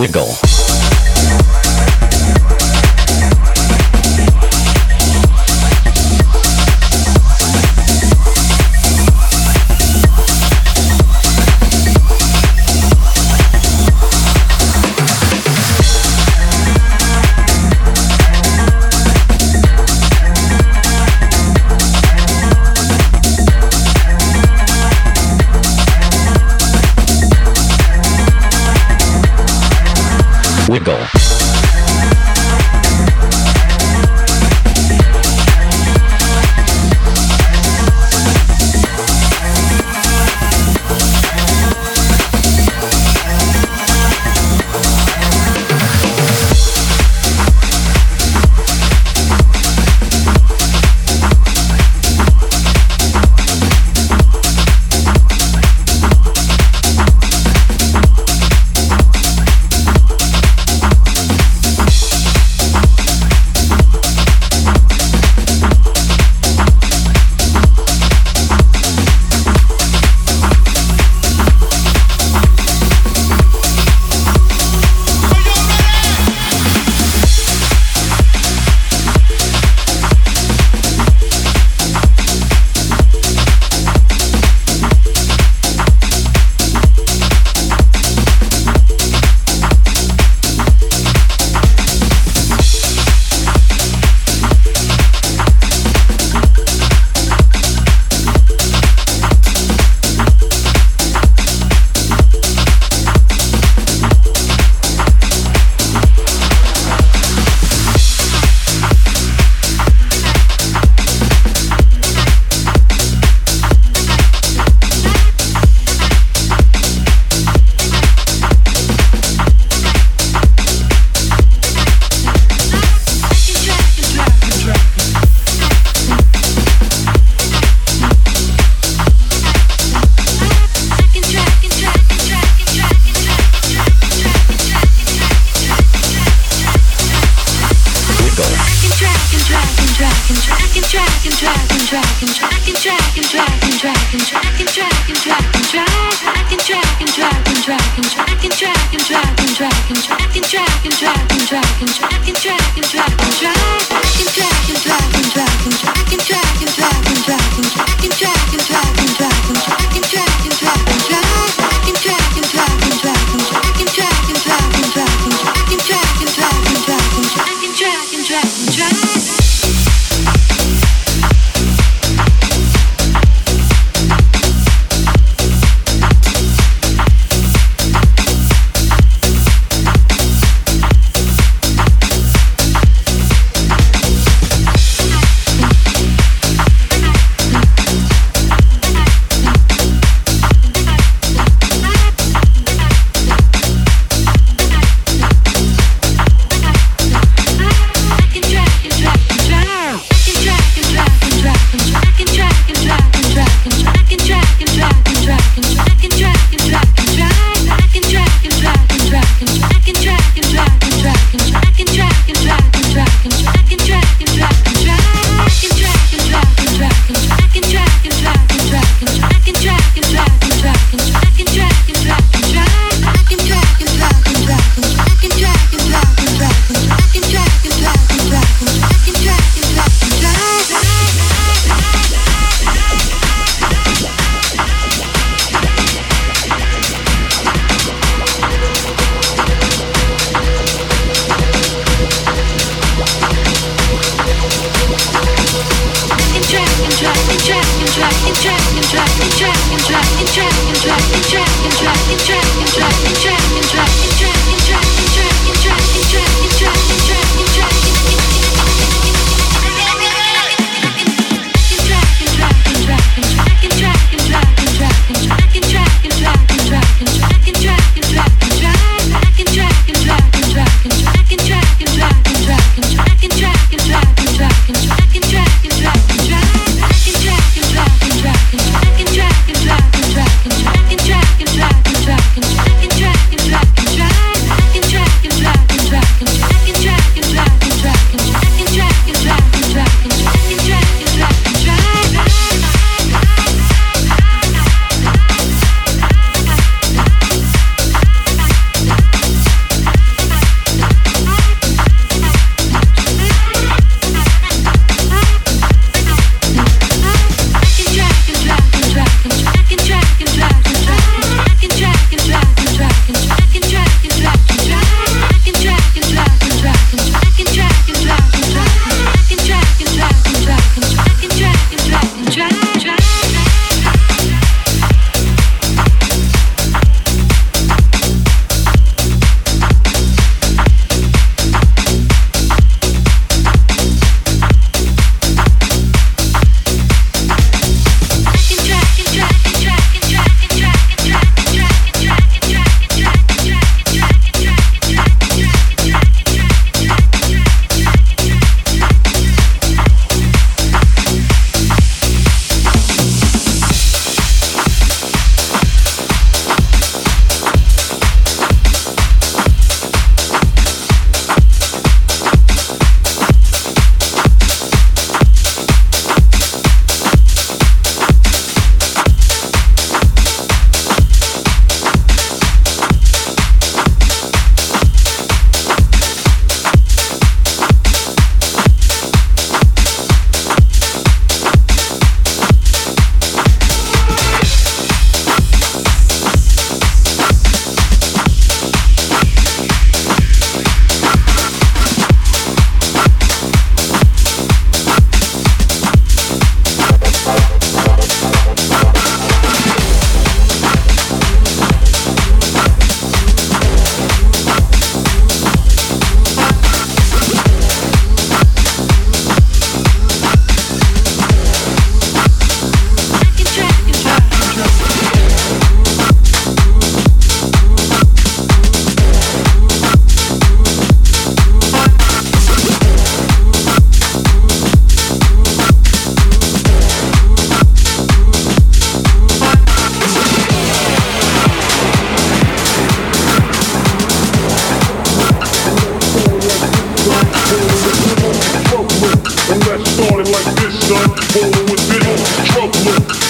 Wiggle.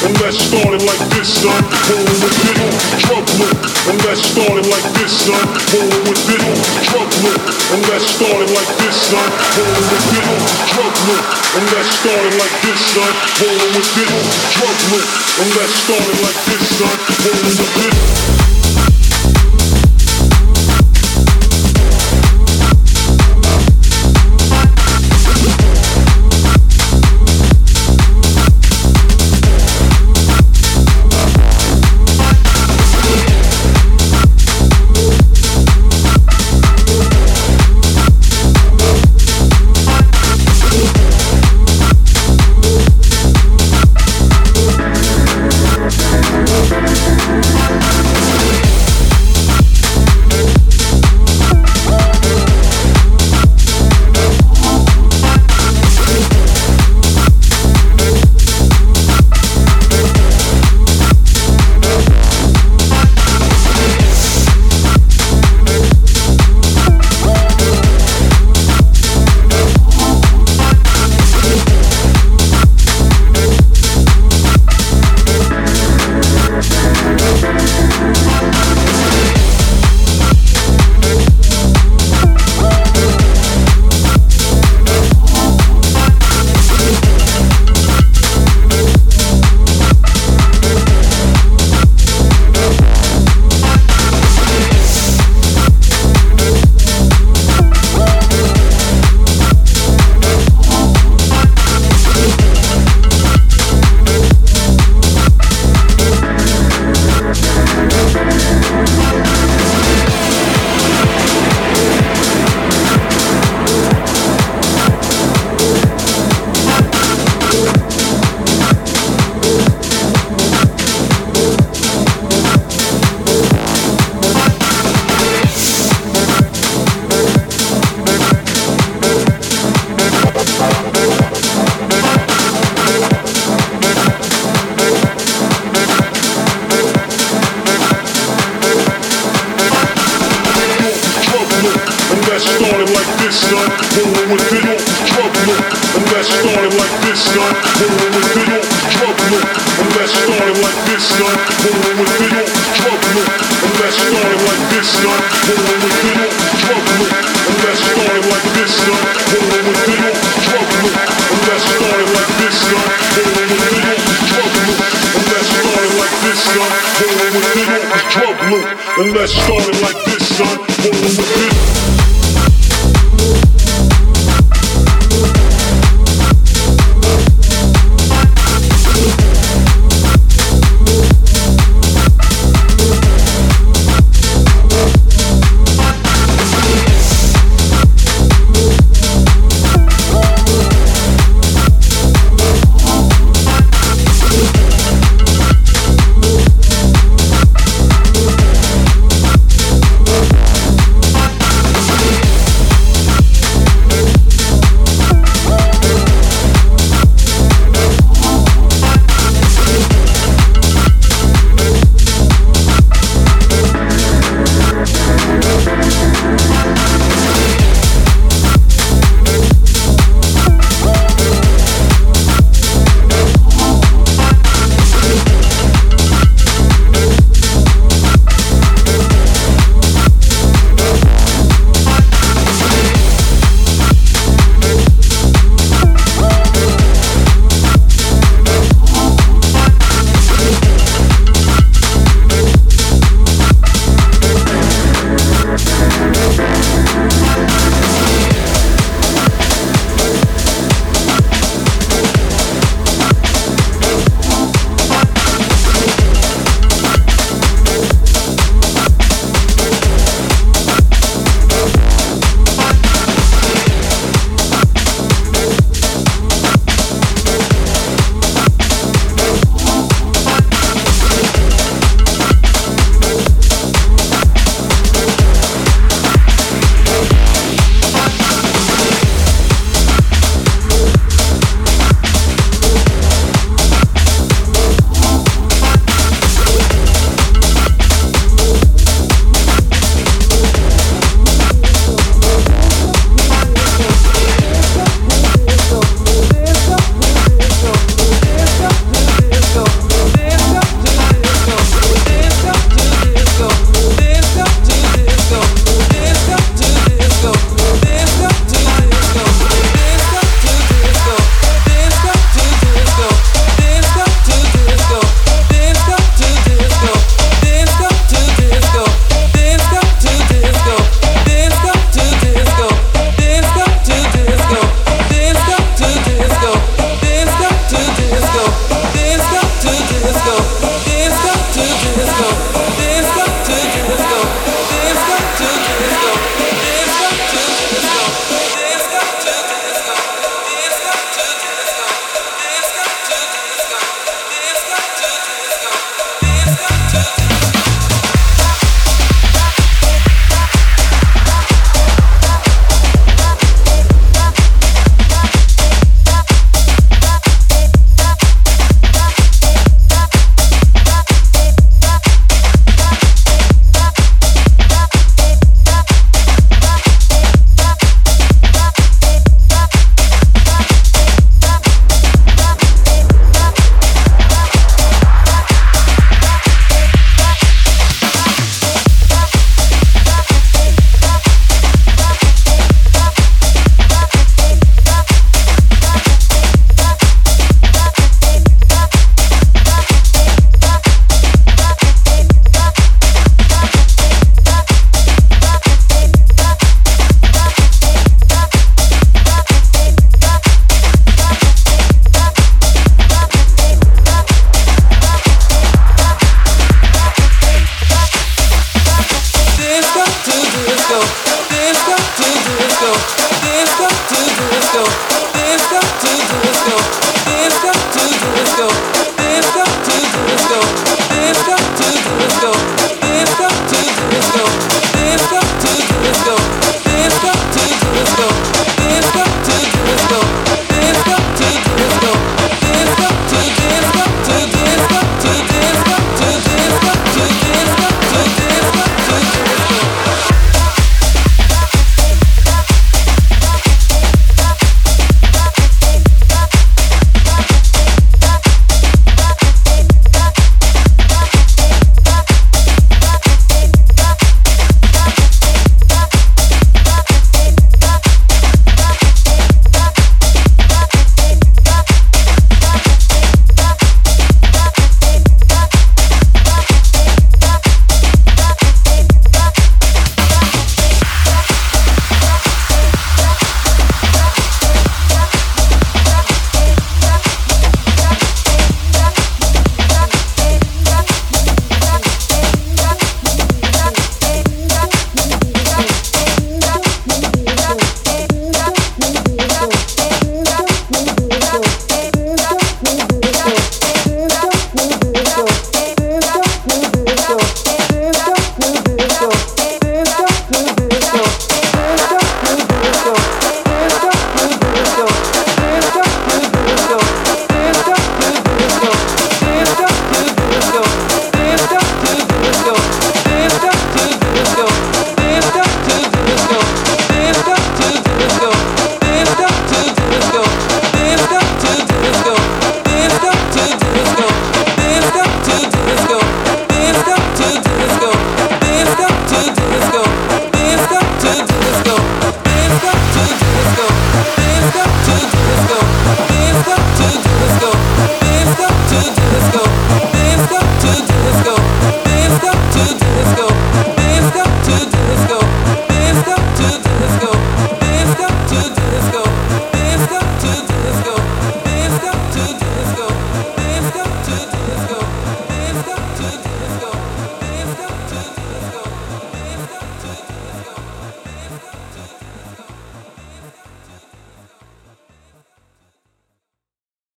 And let's like this, son. Rolling with it on trouble. And let's like this, son. Rolling with it on trouble. And let's like this, son. Rolling with it on trouble. And let's like this, son. Rolling with it on trouble. And let's it like this, son. Rolling with it.